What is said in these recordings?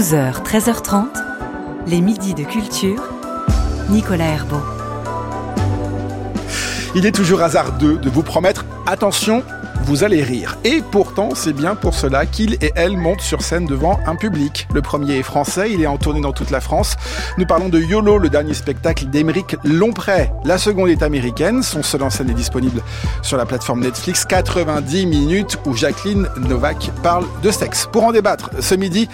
12h, 13h30, les midis de culture, Nicolas Herbeau. Il est toujours hasardeux de vous promettre attention, vous allez rire. Et pourtant, c'est bien pour cela qu'il et elle montent sur scène devant un public. Le premier est français, il est en tournée dans toute la France. Nous parlons de YOLO, le dernier spectacle d'Émeric Lompré. La seconde est américaine, son seul en scène est disponible sur la plateforme Netflix. 90 minutes où Jacqueline Novak parle de sexe. Pour en débattre, ce midi,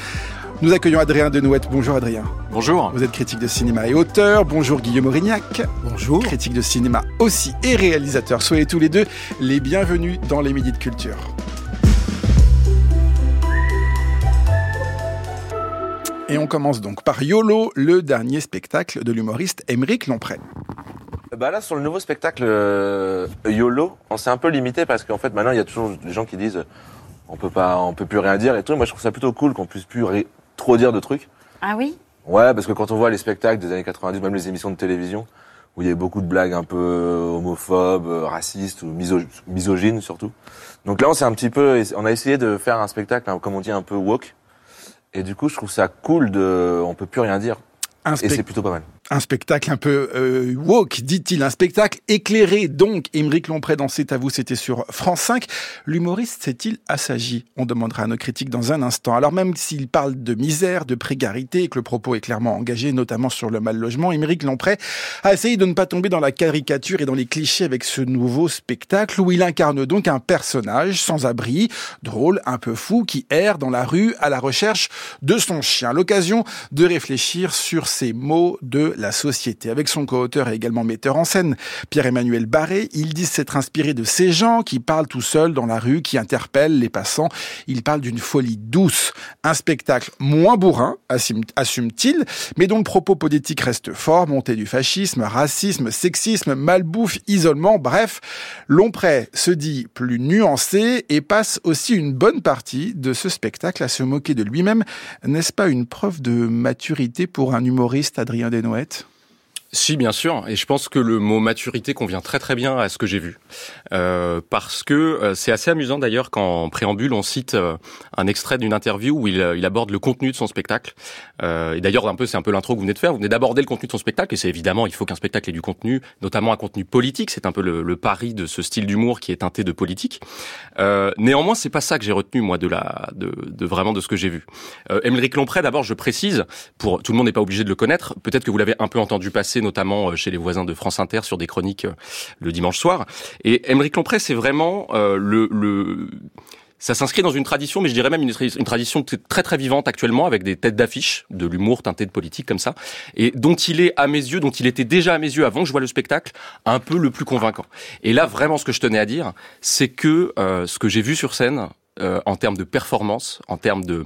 nous accueillons Adrien Denouette. Bonjour Adrien. Bonjour. Vous êtes critique de cinéma et auteur. Bonjour Guillaume Aurignac. Bonjour. Critique de cinéma aussi et réalisateur. Soyez tous les deux les bienvenus dans les Midis de Culture. Et on commence donc par YOLO, le dernier spectacle de l'humoriste Émeric Lompré. Bah là, sur le nouveau spectacle euh, YOLO, on s'est un peu limité parce qu'en fait, maintenant, il y a toujours des gens qui disent on peut pas, on peut plus rien dire et tout. Moi, je trouve ça plutôt cool qu'on puisse plus ré- trop dire de trucs. Ah oui? Ouais, parce que quand on voit les spectacles des années 90, même les émissions de télévision, où il y avait beaucoup de blagues un peu euh, homophobes, euh, racistes ou miso- misogynes surtout. Donc là, on s'est un petit peu, on a essayé de faire un spectacle, hein, comme on dit, un peu woke. Et du coup, je trouve ça cool de, on peut plus rien dire. Un, Et c'est plutôt pas mal. Un spectacle un peu euh, woke, dit-il, un spectacle éclairé. Donc, Émeric Lompré dans C'est à vous, c'était sur France 5. L'humoriste s'est-il assagi On demandera à nos critiques dans un instant. Alors même s'il parle de misère, de précarité que le propos est clairement engagé, notamment sur le mal logement, Émeric Lompré a essayé de ne pas tomber dans la caricature et dans les clichés avec ce nouveau spectacle où il incarne donc un personnage sans abri, drôle, un peu fou, qui erre dans la rue à la recherche de son chien. L'occasion de réfléchir sur ces mots de la société. Avec son co-auteur et également metteur en scène, Pierre-Emmanuel Barré, il dit s'être inspiré de ces gens qui parlent tout seuls dans la rue, qui interpellent les passants. Il parle d'une folie douce. Un spectacle moins bourrin, assume- assume-t-il, mais dont le propos politique reste fort, montée du fascisme, racisme, sexisme, malbouffe, isolement, bref. Lompré se dit plus nuancé et passe aussi une bonne partie de ce spectacle à se moquer de lui-même. N'est-ce pas une preuve de maturité pour un humoriste, Adrien Desnouettes It. Si, bien sûr, et je pense que le mot maturité convient très très bien à ce que j'ai vu, Euh, parce que euh, c'est assez amusant d'ailleurs qu'en préambule on cite euh, un extrait d'une interview où il, euh, il aborde le contenu de son spectacle. Euh, et d'ailleurs un peu c'est un peu l'intro que vous venez de faire. Vous venez d'aborder le contenu de son spectacle, et c'est évidemment il faut qu'un spectacle ait du contenu, notamment un contenu politique. C'est un peu le, le pari de ce style d'humour qui est teinté de politique. Néanmoins, c'est pas ça que j'ai retenu moi de la de, de vraiment de ce que j'ai vu. Euh, Émeric Lompré, d'abord, je précise, pour tout le monde n'est pas obligé de le connaître. Peut-être que vous l'avez un peu entendu passer, notamment euh, chez les voisins de France Inter sur des chroniques euh, le dimanche soir. Et Émeric Lompré, c'est vraiment euh, le, le ça s'inscrit dans une tradition, mais je dirais même une, tra- une tradition très très vivante actuellement, avec des têtes d'affiche, de l'humour teinté de politique comme ça, et dont il est à mes yeux, dont il était déjà à mes yeux avant que je vois le spectacle, un peu le plus convaincant. Et là, vraiment, ce que je tenais à dire, c'est que ce que j'ai vu sur scène, en termes de performance, en termes de,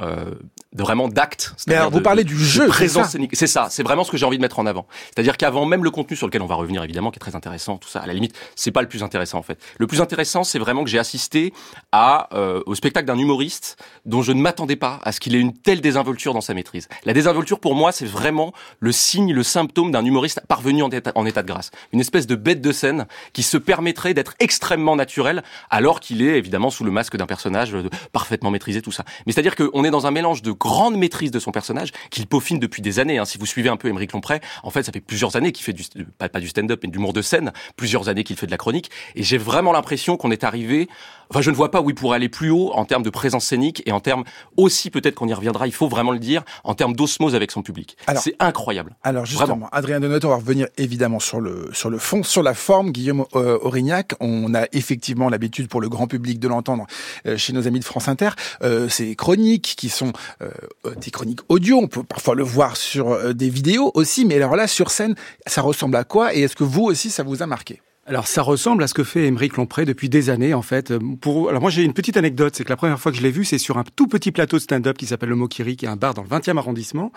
euh, de vraiment d'actes. Mais alors, vous de- parlez de- du de jeu, c'est présence scénique. C'est ça, c'est vraiment ce que j'ai envie de mettre en avant. C'est-à-dire qu'avant même le contenu sur lequel on va revenir évidemment, qui est très intéressant, tout ça, à la limite, c'est pas le plus intéressant en fait. Le plus intéressant, c'est vraiment que j'ai assisté à euh, au spectacle d'un humoriste dont je ne m'attendais pas à ce qu'il ait une telle désinvolture dans sa maîtrise. La désinvolture pour moi, c'est vraiment le signe, le symptôme d'un humoriste parvenu en état, en état de grâce. Une espèce de bête de scène qui se permettrait d'être extrêmement naturel alors qu'il est évidemment sous le masque d'un personnage euh, parfaitement maîtrisé tout ça. Mais c'est-à-dire qu'on est dans un mélange de grande maîtrise de son personnage qu'il peaufine depuis des années. hein. Si vous suivez un peu Émeric Lompré, en fait, ça fait plusieurs années qu'il fait du pas, du stand-up mais de l'humour de scène, plusieurs années qu'il fait de la chronique, et j'ai vraiment l'impression qu'on est arrivé. Enfin, je ne vois pas où il pourrait aller plus haut en termes de présence scénique et en termes aussi peut-être qu'on y reviendra. Il faut vraiment le dire en termes d'osmose avec son public. C'est incroyable. Alors justement, Vraiment. Adrien Denot, on va revenir évidemment sur le sur le fond, sur la forme. Guillaume euh, Aurignac, on a effectivement l'habitude pour le grand public de l'entendre euh, chez nos amis de France Inter. Euh, ces chroniques qui sont euh, des chroniques audio, on peut parfois le voir sur des vidéos aussi, mais alors là sur scène, ça ressemble à quoi Et est-ce que vous aussi ça vous a marqué? Alors ça ressemble à ce que fait Émeric Lompré depuis des années en fait. Pour alors moi j'ai une petite anecdote, c'est que la première fois que je l'ai vu, c'est sur un tout petit plateau de stand-up qui s'appelle le Mokiri, qui est un bar dans le 20e arrondissement,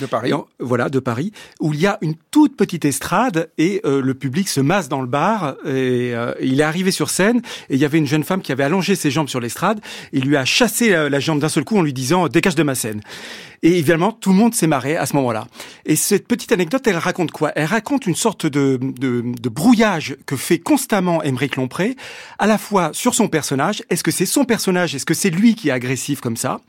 de Paris en- voilà de Paris, où il y a une toute petite estrade et euh, le public se masse dans le bar. Et euh, il est arrivé sur scène et il y avait une jeune femme qui avait allongé ses jambes sur l'estrade. Il lui a chassé euh, la jambe d'un seul coup en lui disant dégage de ma scène. Et évidemment, tout le monde s'est marré à ce moment-là. Et cette petite anecdote, elle raconte quoi? Elle raconte une sorte de, de, de brouillage que fait constamment Émeric Lompré, à la fois sur son personnage. Est-ce que c'est son personnage Est-ce que c'est lui qui est agressif comme ça?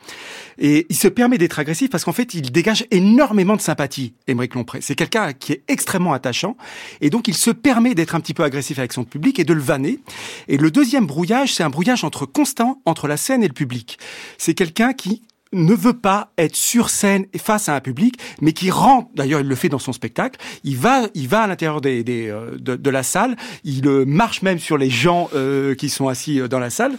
Et il se permet d'être agressif parce qu'en fait, il dégage énormément de sympathie, Émeric Lompré. C'est quelqu'un qui est extrêmement attachant. Et donc, il se permet d'être un petit peu agressif avec son public et de le vanner. Et le deuxième brouillage, c'est un brouillage entre constant entre la scène et le public. C'est quelqu'un qui ne veut pas être sur scène face à un public, mais qui rentre. D'ailleurs, il le fait dans son spectacle. Il va, il va à l'intérieur des, des euh, de, de, la salle. Il euh, marche même sur les gens euh, qui sont assis dans la salle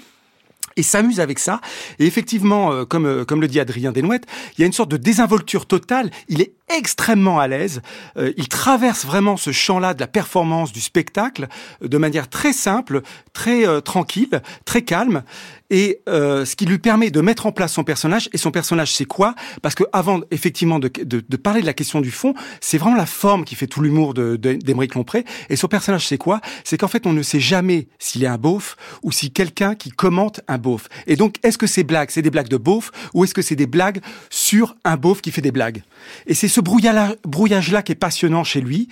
et s'amuse avec ça. Et effectivement, comme, comme le dit Adrien Desnouettes, il y a une sorte de désinvolture totale. Il est extrêmement à l'aise. il traverse vraiment ce champ-là de la performance, du spectacle, de manière très simple, très tranquille, très calme et euh, ce qui lui permet de mettre en place son personnage. Et son personnage, c'est quoi? Parce que avant, effectivement, de, de, de, parler de la question du fond, c'est vraiment la forme qui fait tout l'humour d'Émeric de, Lompré. Et son personnage, c'est quoi? C'est qu'en fait, on ne sait jamais s'il est un beauf ou si quelqu'un qui commente un beauf. Et donc, est-ce que ces blagues, c'est des blagues de beauf ou est-ce que c'est des blagues sur un beauf qui fait des blagues? Et c'est ce brouillage-là qui est passionnant chez lui.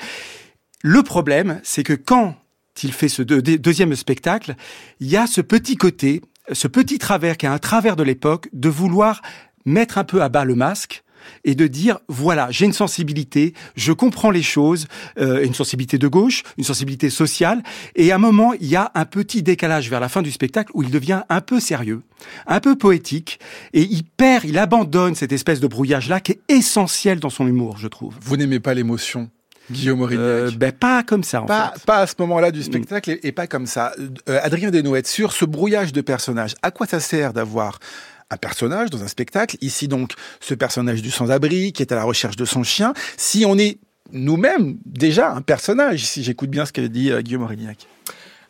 Le problème, c'est que quand il fait ce deuxième spectacle, il y a ce petit côté ce petit travers qui est un travers de l'époque, de vouloir mettre un peu à bas le masque et de dire voilà j'ai une sensibilité je comprends les choses euh, une sensibilité de gauche une sensibilité sociale et à un moment il y a un petit décalage vers la fin du spectacle où il devient un peu sérieux un peu poétique et il perd il abandonne cette espèce de brouillage là qui est essentiel dans son humour je trouve. Vous n'aimez pas l'émotion Guillaume Aurignac euh, ben, Pas comme ça, en pas, fait. Pas à ce moment-là du spectacle et, pas comme ça. Euh, Adrien Desnouettes, sur ce brouillage de personnages, à quoi ça sert d'avoir un personnage dans un spectacle? Ici donc, ce personnage du sans-abri qui est à la recherche de son chien. Si on est nous-mêmes déjà un personnage, si j'écoute bien ce qu'a dit euh, Guillaume Aurignac.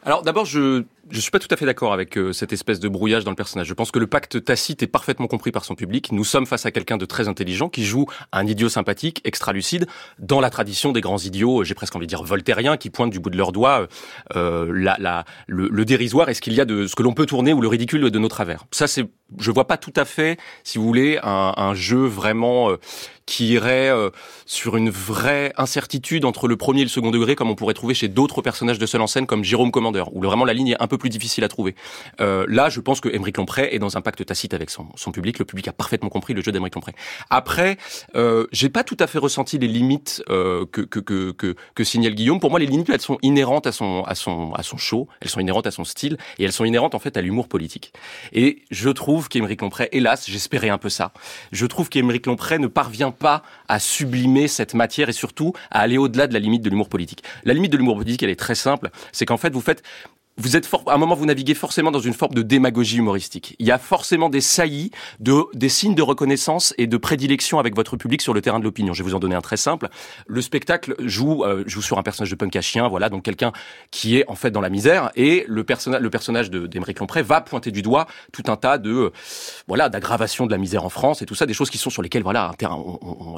Alors d'abord, je je suis pas tout à fait d'accord avec euh, cette espèce de brouillage dans le personnage. Je pense que le pacte tacite est parfaitement compris par son public. Nous sommes face à quelqu'un de très intelligent qui joue un idiot sympathique, extra lucide, dans la tradition des grands idiots, j'ai presque envie de dire voltairiens, qui pointent du bout de leurs doigts euh, la, la, le, le, dérisoire et ce qu'il y a de ce que l'on peut tourner ou le ridicule de nos travers. Ça, c'est, je vois pas tout à fait, si vous voulez, un, un jeu vraiment euh, qui irait euh, sur une vraie incertitude entre le premier et le second degré, comme on pourrait trouver chez d'autres personnages de seul en scène, comme Jérôme Commandeur, où vraiment la ligne est un peu plus difficile à trouver. Euh, là, je pense que Émeric Lompré est dans un pacte tacite avec son, son public. Le public a parfaitement compris le jeu d'Émeric Lompré. Après, euh, j'ai pas tout à fait ressenti les limites euh, que, que, que, que, que signale Guillaume. Pour moi, les limites, elles sont inhérentes à son, à son, à son show, elles sont inhérentes à son style, et elles sont inhérentes en fait à l'humour politique. Et je trouve qu'Émeric Lompré, hélas, j'espérais un peu ça. Je trouve qu'Émeric Lompré ne parvient pas à sublimer cette matière et surtout à aller au-delà de la limite de l'humour politique. La limite de l'humour politique, elle est très simple, c'est qu'en fait, vous faites vous êtes à un moment vous naviguez forcément dans une forme de démagogie humoristique. Il y a forcément des saillies, de, des signes de reconnaissance et de prédilection avec votre public sur le terrain de l'opinion. Je vais vous en donner un très simple. Le spectacle joue euh, joue sur un personnage de punk à chien, voilà, donc quelqu'un qui est en fait dans la misère et le personnage le personnage d'Émeric va pointer du doigt tout un tas de euh, voilà d'aggravation de la misère en France et tout ça, des choses qui sont sur lesquelles voilà un terrain,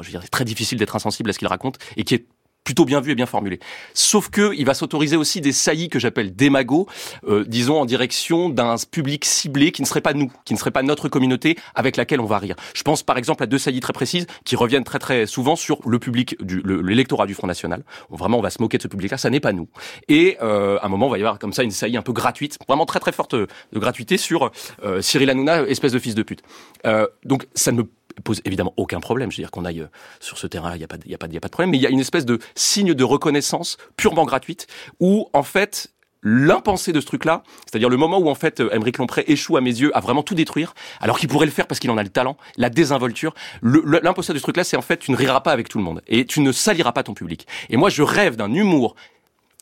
je veux dire, c'est très difficile d'être insensible à ce qu'il raconte et qui est plutôt bien vu et bien formulé. Sauf que il va s'autoriser aussi des saillies que j'appelle démagos, euh, disons en direction d'un public ciblé qui ne serait pas nous, qui ne serait pas notre communauté avec laquelle on va rire. Je pense par exemple à deux saillies très précises qui reviennent très très souvent sur le public du l'électorat du Front National. vraiment on va se moquer de ce public-là, ça n'est pas nous. Et euh, à un moment on va y avoir comme ça une saillie un peu gratuite, vraiment très très forte de gratuité sur euh, Cyril Hanouna, espèce de fils de pute. Euh, donc ça ne pose évidemment aucun problème. Je veux dire qu'on aille euh, sur ce terrain, il n'y a pas, il y a pas, y a pas de problème. Mais il y a une espèce de signe de reconnaissance purement gratuite où en fait l'impensé de ce truc-là, c'est-à-dire le moment où en fait Émeric Lompré échoue à mes yeux à vraiment tout détruire, alors qu'il pourrait le faire parce qu'il en a le talent, la désinvolture. L'impensé de ce truc-là, c'est en fait tu ne riras pas avec tout le monde et tu ne saliras pas ton public. Et moi, je rêve d'un humour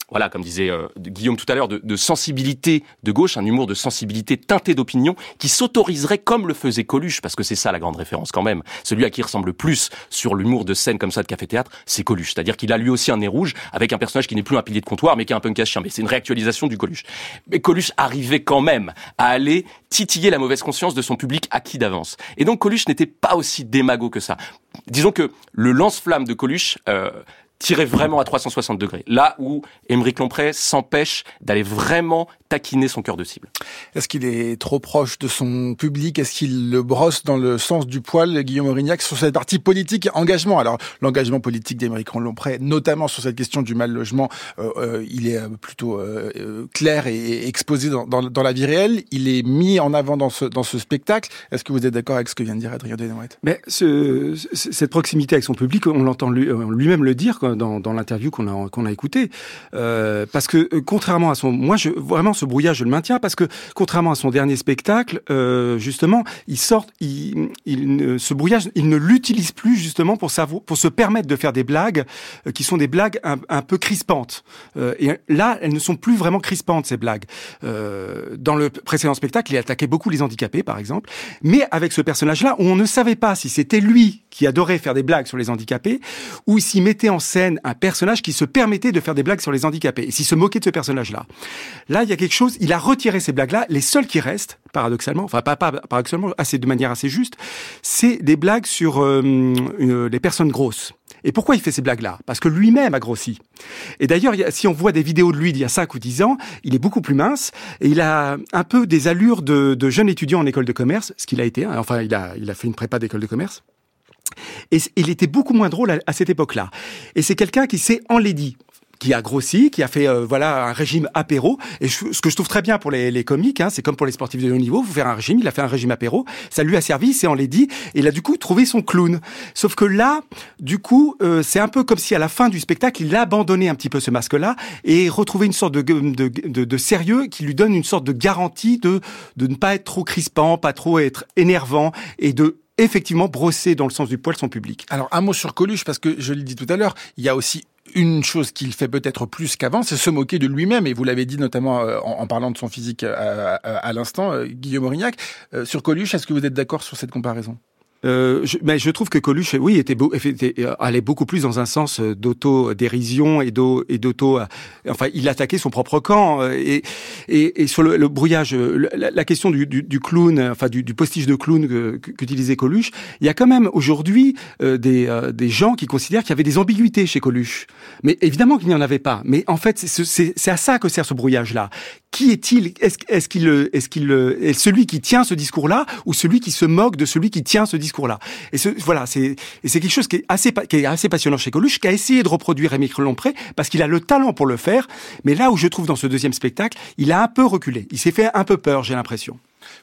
voilà, comme disait euh, Guillaume tout à l'heure, de, de, sensibilité de gauche, un humour de sensibilité teintée d'opinion, qui s'autoriserait comme le faisait Coluche, parce que c'est ça la grande référence quand même. Celui à qui ressemble plus sur l'humour de scène comme ça de café-théâtre, c'est Coluche. C'est-à-dire qu'il a lui aussi un nez rouge, avec un personnage qui n'est plus un pilier de comptoir, mais qui est un punk chien. Mais c'est une réactualisation du Coluche. Mais Coluche arrivait quand même à aller titiller la mauvaise conscience de son public acquis d'avance. Et donc Coluche n'était pas aussi démago que ça. Disons que le lance-flamme de Coluche... Euh, tirer vraiment à 360 degrés. Là où Émeric Lompré s'empêche d'aller vraiment taquiner son cœur de cible. Est-ce qu'il est trop proche de son public? Est-ce qu'il le brosse dans le sens du poil, Guillaume Aurignac, sur cette partie politique engagement? Alors, l'engagement politique d'Émeric Lompré, notamment sur cette question du mal logement, euh, euh, il est plutôt euh, clair et, exposé dans, dans, dans, la vie réelle. Il est mis en avant dans ce, dans ce spectacle. Est-ce que vous êtes d'accord avec ce que vient de dire Adrien Denouette? Mais ce, cette proximité avec son public, on l'entend lui-même le dire dans, dans l'interview qu'on a, qu'on a écouté. parce que, contrairement à son... Moi, je, vraiment, ce brouillage, je le maintiens parce que contrairement à son dernier spectacle, euh, justement, il sort, il, ce brouillage, il ne l'utilise plus justement pour savoir, pour se permettre de faire des blagues euh, qui sont des blagues un, peu crispantes. Euh, et là, elles ne sont plus vraiment crispantes ces blagues. Euh, dans le précédent spectacle, il attaquait beaucoup les handicapés, par exemple, mais avec ce personnage-là, on ne savait pas si c'était lui qui adorait faire des blagues sur les handicapés, ou s'il mettait en scène un personnage qui se permettait de faire des blagues sur les handicapés, et s'il se moquait de ce personnage-là. Là, il y a quelque chose, il a retiré ces blagues-là. Les seules qui restent, paradoxalement, enfin pas, pas paradoxalement, assez de manière assez juste, c'est des blagues sur euh, les personnes grosses. Et pourquoi il fait ces blagues-là? Parce que lui-même a grossi. Et d'ailleurs, si on voit des vidéos de lui d'il y a 5 ou 10 ans, il est beaucoup plus mince et il a un peu des allures de, jeune étudiant en école de commerce, ce qu'il a été. Hein. Enfin, il a fait une prépa d'école de commerce. Et il était beaucoup moins drôle à, cette époque-là. Et c'est quelqu'un qui s'est enlaidi qui a grossi, qui a fait euh, voilà un régime apéro. Et ce que je trouve très bien pour les, comiques, hein, c'est comme pour les sportifs de haut niveau, vous faire un régime. Il a fait un régime apéro, ça lui a servi, c'est en l'a dit, et il a du coup trouvé son clown. Sauf que là, du coup, euh, c'est un peu comme si à la fin du spectacle, il a abandonné un petit peu ce masque-là et retrouvé une sorte de, de, sérieux qui lui donne une sorte de garantie de de ne pas être trop crispant, pas trop être énervant et de effectivement brosser dans le sens du poil son public. Alors un mot sur Coluche parce que je l'ai dit tout à l'heure, il y a aussi une chose qu'il fait peut-être plus qu'avant, c'est se moquer de lui-même. Et vous l'avez dit notamment euh, en, parlant de son physique euh, à, l'instant, euh, Guillaume Aurignac. sur Coluche, est-ce que vous êtes d'accord sur cette comparaison? Euh, je, mais je trouve que Coluche, oui, était, était euh, allait beaucoup plus dans un sens euh, d'auto-dérision et d'auto. Enfin, il attaquait son propre camp. Et, et, et sur le, le brouillage, la, la, question du, du, du, clown, enfin du, du postiche de clown qu'utilisait Coluche, il y a quand même aujourd'hui des, des gens qui considèrent qu'il y avait des ambiguïtés chez Coluche. Mais évidemment qu'il n'y en avait pas. Mais en fait, c'est à ça que sert ce brouillage-là. Qui est-il? Est-ce est qu'il est, qu'il est celui qui tient ce discours-là ou celui qui se moque de celui qui tient ce discours Et ce, voilà, c'est quelque chose qui est assez passionnant chez Coluche, qui a essayé de reproduire Rémi Lompré parce qu'il a le talent pour le faire. Mais là où je trouve dans ce deuxième spectacle, il a un peu reculé. Il s'est fait un peu peur, j'ai l'impression.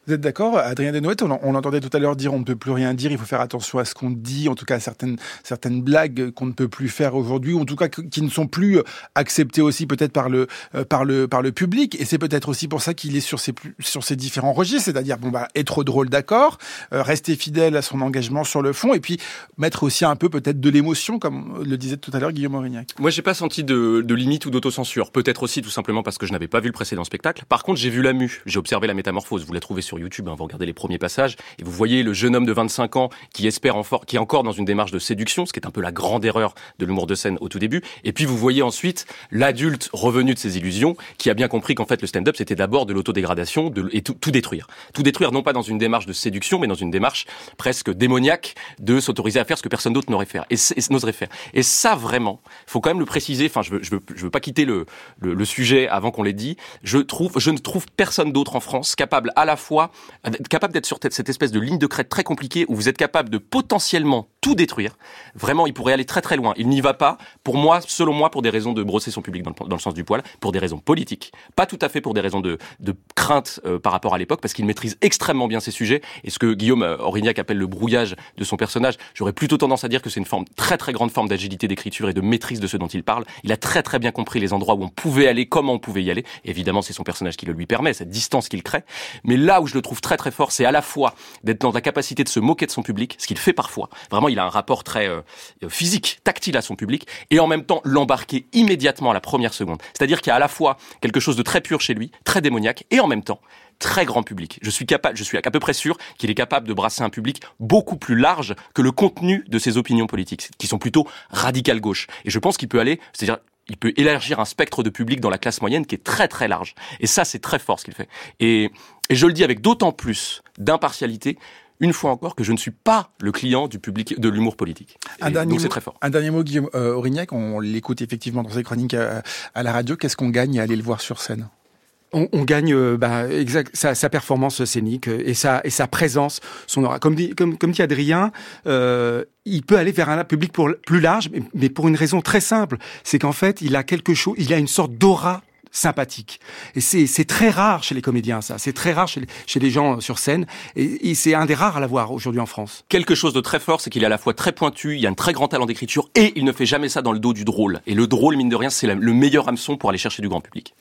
Vous êtes d'accord, Adrien Denouette on, on entendait tout à l'heure dire on ne peut plus rien dire, il faut faire attention à ce qu'on dit, en tout cas certaines certaines blagues qu'on ne peut plus faire aujourd'hui, ou en tout cas qui ne sont plus acceptées aussi peut-être par le euh, par le par le public. Et c'est peut-être aussi pour ça qu'il est sur ces sur ces différents registres, c'est-à-dire bon bah être drôle, d'accord, euh, rester fidèle à son engagement sur le fond, et puis mettre aussi un peu peut-être de l'émotion, comme le disait tout à l'heure Guillaume Aurignac. Moi, j'ai pas senti de, de limite ou d'autocensure. Peut-être aussi tout simplement parce que je n'avais pas vu le précédent spectacle. Par contre, j'ai vu la mue, j'ai observé la métamorphose. Vous la trouvez sur YouTube, hein, vous regardez les premiers passages, et vous voyez le jeune homme de 25 ans qui espère en qui est encore dans une démarche de séduction, ce qui est un peu la grande erreur de l'humour de scène au tout début, et puis vous voyez ensuite l'adulte revenu de ses illusions, qui a bien compris qu'en fait le stand-up c'était d'abord de l'autodégradation et tout, détruire. Tout détruire non pas dans une démarche de séduction, mais dans une démarche presque démoniaque de s'autoriser à faire ce que personne d'autre n'aurait faire et, n'oserait faire. Et ça vraiment, faut quand même le préciser. Enfin, je veux, veux, pas quitter le, le, le sujet avant qu'on l'ait dit. Je trouve, je ne trouve personne d'autre en France capable à la fois capable d'être sur cette espèce de ligne de crête très compliquée où vous êtes capable de potentiellement tout détruire. Vraiment, il pourrait aller très très loin. Il n'y va pas, pour moi, selon moi, pour des raisons de brosser son public dans le, dans le sens du poil, pour des raisons politiques, pas tout à fait pour des raisons de, de crainte euh, par rapport à l'époque, parce qu'il maîtrise extrêmement bien ces sujets. Et ce que Guillaume euh, Aurignac appelle le brouillage de son personnage, j'aurais plutôt tendance à dire que c'est une forme très très grande forme d'agilité d'écriture et de maîtrise de ce dont il parle. Il a très très bien compris les endroits où on pouvait aller, comment on pouvait y aller. Évidemment, c'est son personnage qui le lui permet, cette distance qu'il crée. Mais là où je le trouve très très fort, c'est à la fois d'être dans la capacité de se moquer de son public, ce qu'il fait parfois. Vraiment, il a un rapport très euh, physique, tactile à son public, et en même temps l'embarquer immédiatement à la première seconde. C'est-à-dire qu'il y a à la fois quelque chose de très pur chez lui, très démoniaque, et en même temps très grand public. Je suis capable, je suis à peu près sûr qu'il est capable de brasser un public beaucoup plus large que le contenu de ses opinions politiques, qui sont plutôt radicales gauche. Et je pense qu'il peut aller, c'est-à-dire il peut élargir un spectre de public dans la classe moyenne qui est très très large. Et ça, c'est très fort ce qu'il fait. Et, et je le dis avec d'autant plus d'impartialité une fois encore que je ne suis pas le client du public de l'humour politique. Un dernier, donc c'est mot, très fort. un dernier mot, Guillaume euh, Aurignac, on l'écoute effectivement dans ses chroniques à, à la radio. Qu'est-ce qu'on gagne à aller le voir sur scène? On, on gagne euh, bah, exact, sa, sa performance scénique euh, et sa, et sa présence, son aura. Comme dit, comme, comme dit Adrien, euh, il peut aller vers un public pour, plus large, mais, mais pour une raison très simple, c'est qu'en fait, il a quelque chose, il a une sorte d'aura sympathique. Et c'est, très rare chez les comédiens, ça. C'est très rare chez les, gens sur scène. Et, et c'est un des rares à l'avoir aujourd'hui en France. Quelque chose de très fort, c'est qu'il est à la fois très pointu, il a un très grand talent d'écriture, et il ne fait jamais ça dans le dos du drôle. Et le drôle, mine de rien, c'est le meilleur hameçon pour aller chercher du grand public.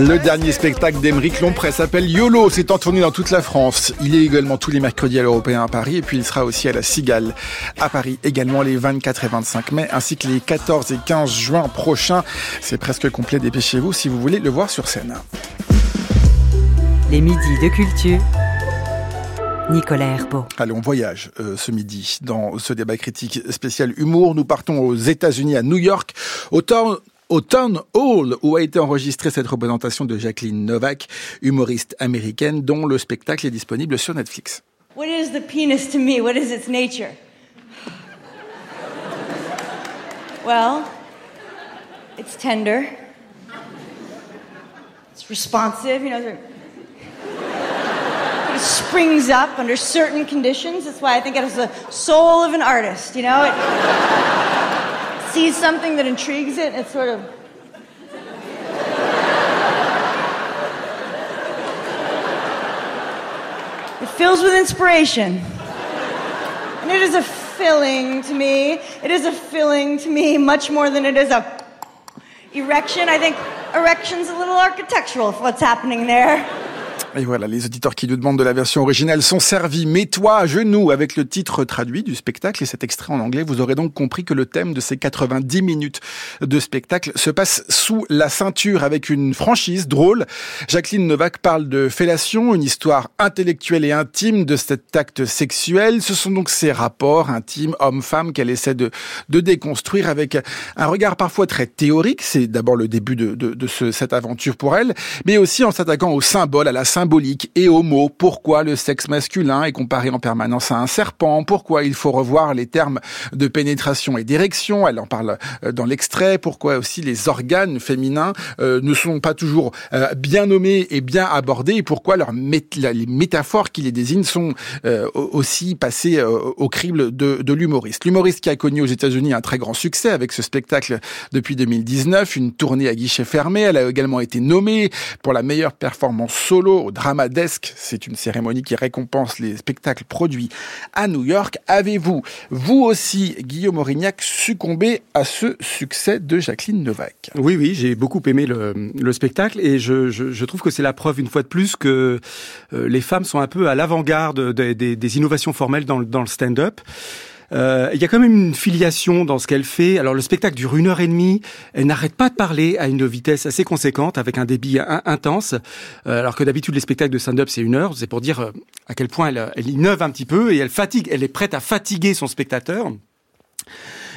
Le dernier spectacle d'Emeric Lompré s'appelle YOLO. C'est en tournée dans toute la France. Il est également tous les mercredis à l'Européen à Paris et puis il sera aussi à la Cigale à Paris également les 24 et 25 mai ainsi que les 14 et 15 juin prochains. C'est presque complet. Dépêchez-vous si vous voulez le voir sur scène. Les midis de culture. Nicolas Herbeau. Allez, on voyage euh, ce midi dans ce débat critique spécial humour. Nous partons aux États-Unis, à New York, au au Town Hall, où a été enregistrée cette représentation de Jacqueline Novak, humoriste américaine, dont le spectacle est disponible sur Netflix. What is the penis to me? What is its nature? Well, it's tender. It's responsive, you know. It springs up under certain conditions. That's why I think it has the soul of an artist, you know? Sees something that intrigues it, it sort of It fills with inspiration. And it is a filling to me. It is a filling to me much more than it is a erection. I think erection's a little architectural for what's happening there. Et voilà, les auditeurs qui nous demandent de la version originale sont servis. Mets-toi à genoux avec le titre traduit du spectacle et cet extrait en anglais. Vous aurez donc compris que le thème de ces 90 minutes de spectacle se passe sous la ceinture avec une franchise drôle. Jacqueline Novak parle de fellation, une histoire intellectuelle et intime de cet acte sexuel. Ce sont donc ces rapports intimes homme-femme qu'elle essaie de, de déconstruire avec un regard parfois très théorique. C'est d'abord le début de, de, de ce, cette aventure pour elle, mais aussi en s'attaquant aux symboles, à la symbolique et mots. Pourquoi le sexe masculin est comparé en permanence à un serpent Pourquoi il faut revoir les termes de pénétration et d'érection Elle en parle euh, dans l'extrait. Pourquoi aussi les organes féminins euh, ne sont pas toujours euh, bien nommés et bien abordés Et pourquoi leurs les métaphores qui les désignent sont aussi passées au crible de, de l'humoriste L'humoriste qui a connu aux États-Unis un très grand succès avec ce spectacle depuis 2019, une tournée à guichet fermé. Elle a également été nommée pour la meilleure performance solo C'est une cérémonie qui récompense les spectacles produits à New York. Avez-vous, vous aussi, Guillaume Aurignac, succombé à ce succès de Jacqueline Novak? Oui, oui, j'ai beaucoup aimé le, le spectacle et je, trouve que c'est la preuve une fois de plus que euh, les femmes sont un peu à l'avant-garde des, innovations formelles dans, le- dans le stand-up. Euh, il y a quand même une filiation dans ce qu'elle fait. Alors le spectacle dure une heure et demie. Elle n'arrête pas de parler à une vitesse assez conséquente, avec un débit in- intense. Euh, alors que d'habitude les spectacles de stand-up c'est une heure. C'est pour dire euh, à quel point elle, elle innove un petit peu et elle fatigue. Elle est prête à fatiguer son spectateur.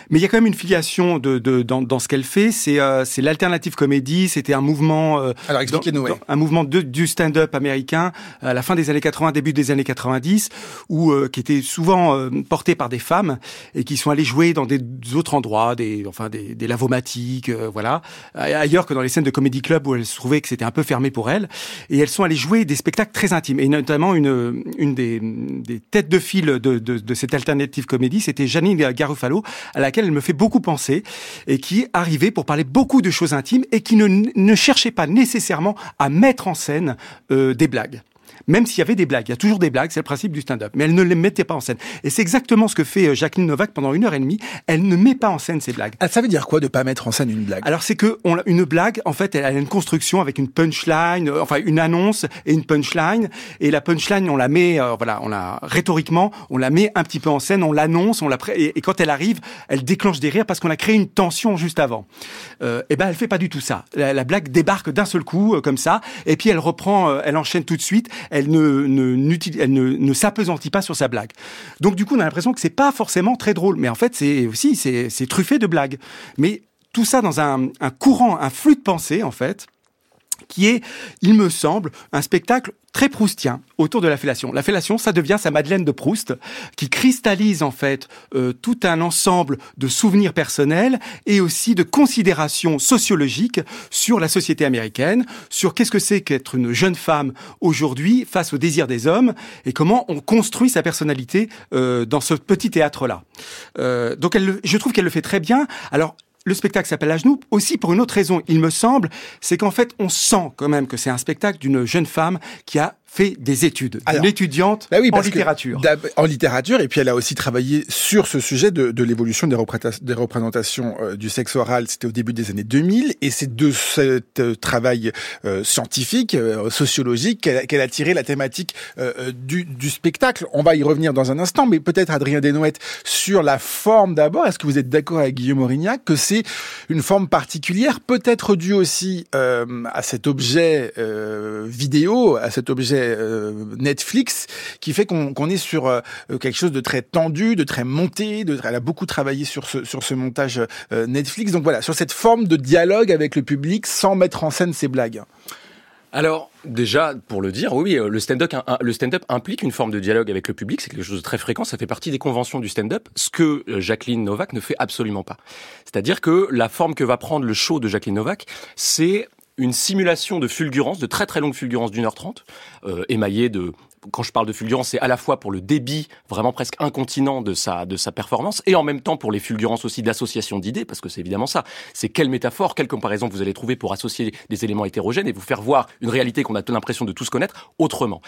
Mais il y a quand même une filiation de, de dans, dans ce qu'elle fait. C'est euh, l'alternative comédie. C'était un mouvement. euh, Alors expliquez-nous. ouais. un mouvement de, du stand-up américain à la fin des années 80, début des années 90, où euh, qui était souvent euh, porté par des femmes et qui sont allées jouer dans des autres endroits, des enfin des, des lavomatiques, euh, voilà, ailleurs que dans les scènes de comedy club où elles se trouvaient que c'était un peu fermé pour elles. Et elles sont allées jouer des spectacles très intimes. Et notamment une une des, des têtes de file de, de, de cette alternative comédie, c'était Janine Garofalo, à elle me fait beaucoup penser et qui arrivait pour parler beaucoup de choses intimes et qui ne, ne cherchait pas nécessairement à mettre en scène euh, des blagues. Même s'il y avait des blagues. Il y a toujours des blagues, c'est le principe du stand-up. Mais elle ne les mettait pas en scène. Et c'est exactement ce que fait euh, Jacqueline Novak pendant une heure et demie. Elle ne met pas en scène ses blagues. Ah, ça veut dire quoi de pas mettre en scène une blague? Alors c'est que on, une blague, en fait, elle a une construction avec une punchline, euh, enfin une annonce et une punchline. Et la punchline, on la met, euh, voilà, on la rhétoriquement, on la met un petit peu en scène, on l'annonce, on la et, et, quand elle arrive, elle déclenche des rires parce qu'on a créé une tension juste avant. Euh, et ben elle fait pas du tout ça. La, la blague débarque d'un seul coup comme ça, et puis elle reprend, elle enchaîne tout de suite. Elle ne, ne, s'apesantit pas sur sa blague. Donc du coup, on a l'impression que c'est pas forcément très drôle, mais en fait, c'est aussi c'est truffé de blagues. Mais tout ça dans un courant, un flux de pensée en fait, qui est, il me semble, un spectacle très proustien autour de la fellation. La fellation, ça devient sa Madeleine de Proust, qui cristallise en fait euh, tout un ensemble de souvenirs personnels et aussi de considérations sociologiques sur la société américaine, sur qu'est-ce que c'est qu'être une jeune femme aujourd'hui face au désir des hommes et comment on construit sa personnalité euh, dans ce petit théâtre-là. Euh, donc, elle, je trouve qu'elle le fait très bien. Alors, le spectacle s'appelle À genoux aussi pour une autre raison, il me semble, c'est qu'en fait, on sent quand même que c'est un spectacle d'une jeune femme qui a fait des études, une étudiante bah oui, en littérature. En littérature, et puis elle a aussi travaillé sur ce sujet de, de l'évolution des, des, représentations euh, du sexe oral. C'était au début des années 2000, et c'est de ce euh, travail euh, scientifique, sociologique, qu'elle a tiré la thématique du, du, spectacle. On va y revenir dans un instant, mais peut-être Adrien Desnouettes sur la forme d'abord. Est-ce que vous êtes d'accord avec Guillaume Aurignac que c'est une forme particulière, peut-être due aussi à cet objet vidéo, à cet objet euh, Netflix qui fait qu'on est sur euh, quelque chose de très tendu, de très monté. Elle a beaucoup travaillé sur ce, sur ce montage euh, Netflix. Donc voilà, sur cette forme de dialogue avec le public sans mettre en scène ses blagues. Alors, déjà, pour le dire, oui, le stand-up implique une forme de dialogue avec le public. C'est quelque chose de très fréquent. Ça fait partie des conventions du stand-up. Ce que Jacqueline Novak ne fait absolument pas. C'est-à-dire que la forme que va prendre le show de Jacqueline Novak, c'est une simulation de fulgurance, de très très longue fulgurance d'une heure trente, euh, émaillée de quand je parle de fulgurance, c'est à la fois pour le débit vraiment presque incontinent de sa, de sa performance et en même temps pour les fulgurances aussi d'association d'idées, parce que c'est évidemment ça. C'est quelle métaphore, quelle comparaison vous allez trouver pour associer des éléments hétérogènes et vous faire voir une réalité qu'on a l'impression de tous connaître autrement.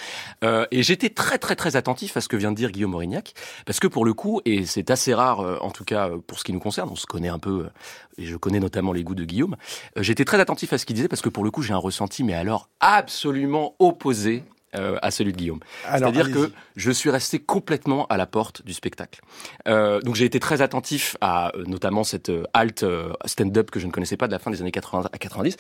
Euh, et j'étais très très très attentif à ce que vient de dire Guillaume Aurignac, parce que pour le coup, et c'est assez rare euh, en tout cas euh, pour ce qui nous concerne, on se connaît un peu, euh, et je connais notamment les goûts de Guillaume, j'étais très attentif à ce qu'il disait, parce que pour le coup j'ai un ressenti, mais alors absolument opposé euh, à celui de Guillaume. C'est-à-dire que je suis resté complètement à la porte du spectacle. Euh, donc j'ai été très attentif à euh, notamment cette euh, alt euh, stand-up que je ne connaissais pas de la fin des années 80 à 90.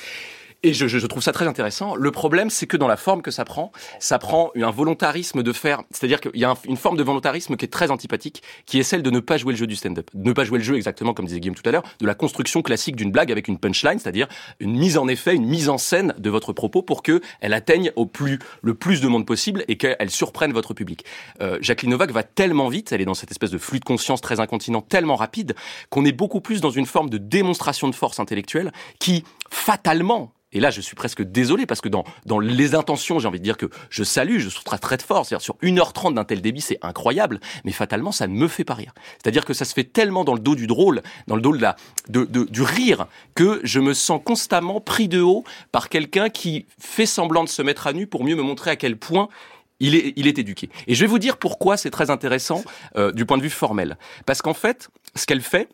Et je, je, trouve ça très intéressant. Le problème, c'est que dans la forme que ça prend, ça prend un volontarisme de faire. C'est-à-dire qu'il y a une forme de volontarisme qui est très antipathique, qui est celle de ne pas jouer le jeu du stand-up, ne pas jouer le jeu exactement comme disait Guillaume tout à l'heure, de la construction classique d'une blague avec une punchline, c'est-à-dire une mise en effet, une mise en scène de votre propos pour que elle atteigne au plus le plus de monde possible et qu'elle surprenne votre public. Euh, Jacqueline Novak va tellement vite, elle est dans cette espèce de flux de conscience très incontinent, tellement rapide qu'on est beaucoup plus dans une forme de démonstration de force intellectuelle qui fatalement et là, je suis presque désolé parce que dans, dans les intentions, j'ai envie de dire que je salue, je très très fort. C'est-à-dire sur 1h30 d'un tel débit, c'est incroyable, mais fatalement, ça ne me fait pas rire. C'est-à-dire que ça se fait tellement dans le dos du drôle, dans le dos de la, de, de, du rire, que je me sens constamment pris de haut par quelqu'un qui fait semblant de se mettre à nu pour mieux me montrer à quel point il est, il est éduqué. Et je vais vous dire pourquoi c'est très intéressant euh, du point de vue formel. Parce qu'en fait, ce qu'elle fait,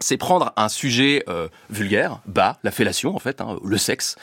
c'est prendre un sujet euh, vulgaire, bas, la fellation en fait, hein, le sexe,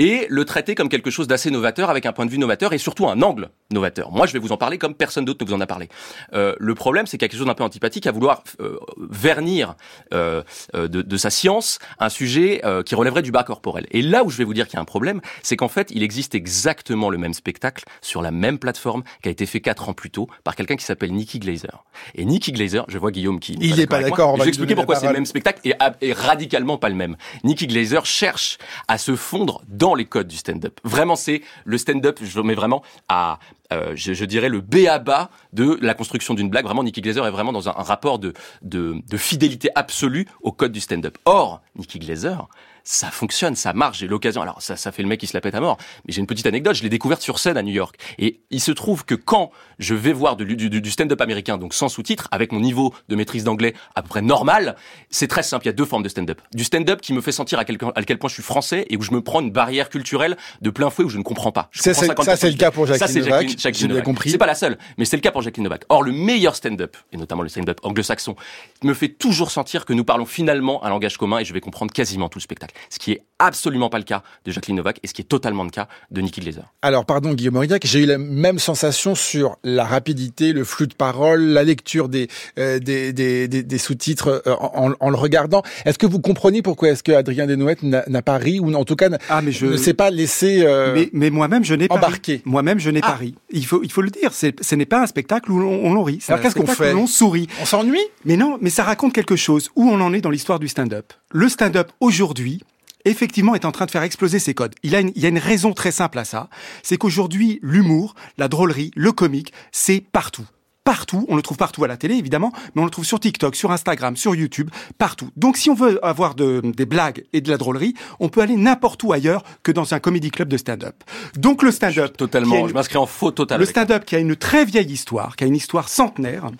et le traiter comme quelque chose d'assez novateur, avec un point de vue novateur et surtout un angle novateur. Moi, je vais vous en parler comme personne d'autre ne vous en a parlé. Euh, le problème, c'est qu'il y a quelque chose d'un peu antipathique à vouloir euh, vernir euh, euh de, de, sa science un sujet euh, qui relèverait du bas corporel. Et là où je vais vous dire qu'il y a un problème, c'est qu'en fait, il existe exactement le même spectacle sur la même plateforme qui a été fait quatre ans plus tôt par quelqu'un qui s'appelle Nicky Glazer. Et Nicky Glazer, je vois Guillaume qui... Il n'est pas d'accord. Je vais expliquer pourquoi c'est le même spectacle et, et radicalement pas le même. Nicky Glazer cherche à se fondre dans les codes du stand-up. Vraiment, c'est le stand-up, je le mets vraiment à, euh, je, je, dirais, le B à bas de la construction d'une blague. Vraiment, Nicky Glazer est vraiment dans un, un rapport de, de, de fidélité absolue au code du stand-up. Or, Nicky Glazer, ça fonctionne, ça marche, j'ai l'occasion. Alors ça, ça fait le mec qui se la pète à mort. Mais j'ai une petite anecdote, je l'ai découverte sur scène à New York. Et il se trouve que quand je vais voir du, du, du stand-up américain, donc sans sous-titres, avec mon niveau de maîtrise d'anglais à peu près normal, c'est très simple. Il y a deux formes de stand-up. Du stand-up qui me fait sentir à quel, à quel point je suis français et où je me prends une barrière culturelle de plein fouet où je ne comprends pas. Je ça, c'est le cas pour Jacqueline ça. Jacqueline Novak. compris. C'est pas la seule, mais c'est le cas pour Jacqueline Novak. Or, le meilleur stand-up, et notamment le stand-up anglo-saxon, me fait toujours sentir que nous parlons finalement un langage commun et je vais comprendre quasiment tout le spectacle. Ce qui est absolument pas le cas de Jacqueline Novak et ce qui est totalement le cas de Nicky Glazer. Alors, pardon Guillaume Aurillac, j'ai eu la même sensation sur la rapidité, le flux de parole, la lecture des, euh, des, des, des, des sous-titres euh, en, en, le regardant. Est-ce que vous comprenez pourquoi est-ce que Adrien Desnouettes n'a pas ri ou en tout cas ah, mais je... ne s'est pas laissé euh, Mais, mais moi-même, je n'ai pas embarqué. Moi-même, je n'ai ah. pas ri. Il faut, il faut le dire. Ce n'est pas un spectacle où on, on rit. Alors qu'est-ce qu'on fait où on sourit. On s'ennuie? Mais non, mais ça raconte quelque chose. Où on en est dans l'histoire du stand-up? Le stand-up aujourd'hui, effectivement est en train de faire exploser ses codes. Il, a une, il y a une raison très simple à ça, c'est qu'aujourd'hui l'humour, la drôlerie, le comique, c'est partout partout. On le trouve partout à la télé, évidemment, mais on le trouve sur TikTok, sur Instagram, sur YouTube, partout. Donc, si on veut avoir de, des blagues et de la drôlerie, on peut aller n'importe où ailleurs que dans un comedy club de stand-up. Donc, le stand-up. Totalement. je m'inscris en faux total. Le stand-up qui a une très vieille histoire, qui a une histoire centenaire.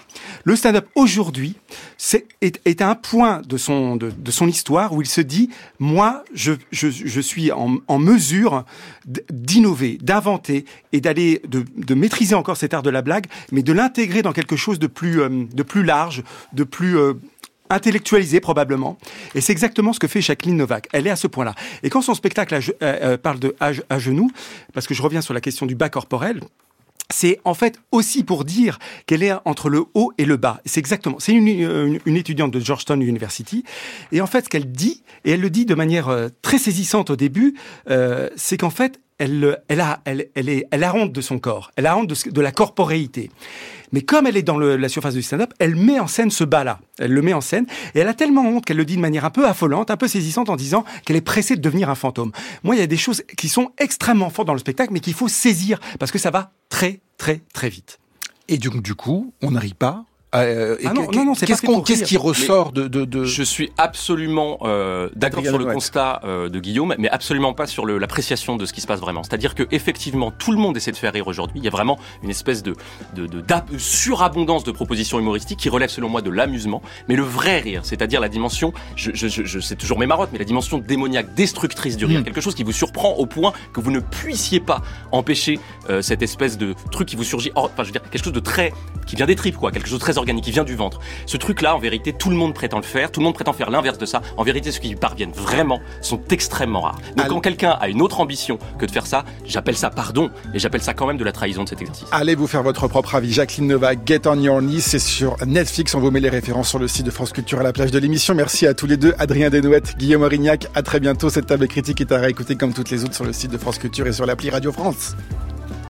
Le stand-up aujourd'hui, c'est, est, est, à un point de son, de, de, son histoire où il se dit, moi, je, je, je suis en, en mesure d'innover, d'inventer et d'aller, de, de maîtriser encore cet art de la blague, mais de l'intégrer dans quelque chose de plus, euh, de plus large, de plus euh, intellectualisé probablement. Et c'est exactement ce que fait Jacqueline Novak. Elle est à ce point-là. Et quand son spectacle euh, parle de à, à, genoux, parce que je reviens sur la question du bas corporel, c'est en fait aussi pour dire qu'elle est entre le haut et le bas. C'est exactement. C'est une, étudiante de Georgetown University. Et en fait, ce qu'elle dit, et elle le dit de manière très saisissante au début, c'est qu'en fait, elle, elle, a, elle, elle, est, elle a honte de son corps. Elle a honte de, de la corporéité. Mais comme elle est dans le, la surface du stand-up, elle met en scène ce bas-là. Elle le met en scène et elle a tellement honte qu'elle le dit de manière un peu affolante, un peu saisissante en disant qu'elle est pressée de devenir un fantôme. Moi, il y a des choses qui sont extrêmement fortes dans le spectacle, mais qu'il faut saisir parce que ça va très, très, très vite. Et donc, du coup, on n'arrive pas euh, ah non, non, non, qu'est-ce, qu'est-ce qui ressort de, de, de, Je suis absolument euh, d'accord sur le constat euh, de Guillaume, mais absolument pas sur l'appréciation de ce qui se passe vraiment. C'est-à-dire que effectivement, tout le monde essaie de faire rire aujourd'hui. Il y a vraiment une espèce de, de, de, surabondance de propositions humoristiques qui relève selon moi de l'amusement, mais le vrai rire, c'est-à-dire la dimension, je, je, je, je sais toujours mes marottes, mais la dimension démoniaque, destructrice du rire, mm. quelque chose qui vous surprend au point que vous ne puissiez pas empêcher euh, cette espèce de truc qui vous surgit. enfin, je veux dire quelque chose de très qui vient des tripes, quoi, quelque chose de très organique, qui vient du ventre. Ce truc-là, en vérité, tout le monde prétend le faire, tout le monde prétend faire l'inverse de ça. En vérité, ceux qui y parviennent vraiment sont extrêmement rares. Donc quand quelqu'un a une autre ambition que de faire ça, j'appelle ça pardon, mais j'appelle ça quand même de la trahison de cet exercice. Allez vous faire votre propre avis. Jacqueline Nova, Get on Your Knees, c'est sur Netflix. On vous met les références sur le site de France Culture à la plage de l'émission. Merci à tous les deux, Adrien Desnouettes, Guillaume Aurignac. À très bientôt. Cette table critique est à réécouter comme toutes les autres sur le site de France Culture et sur l'appli Radio France.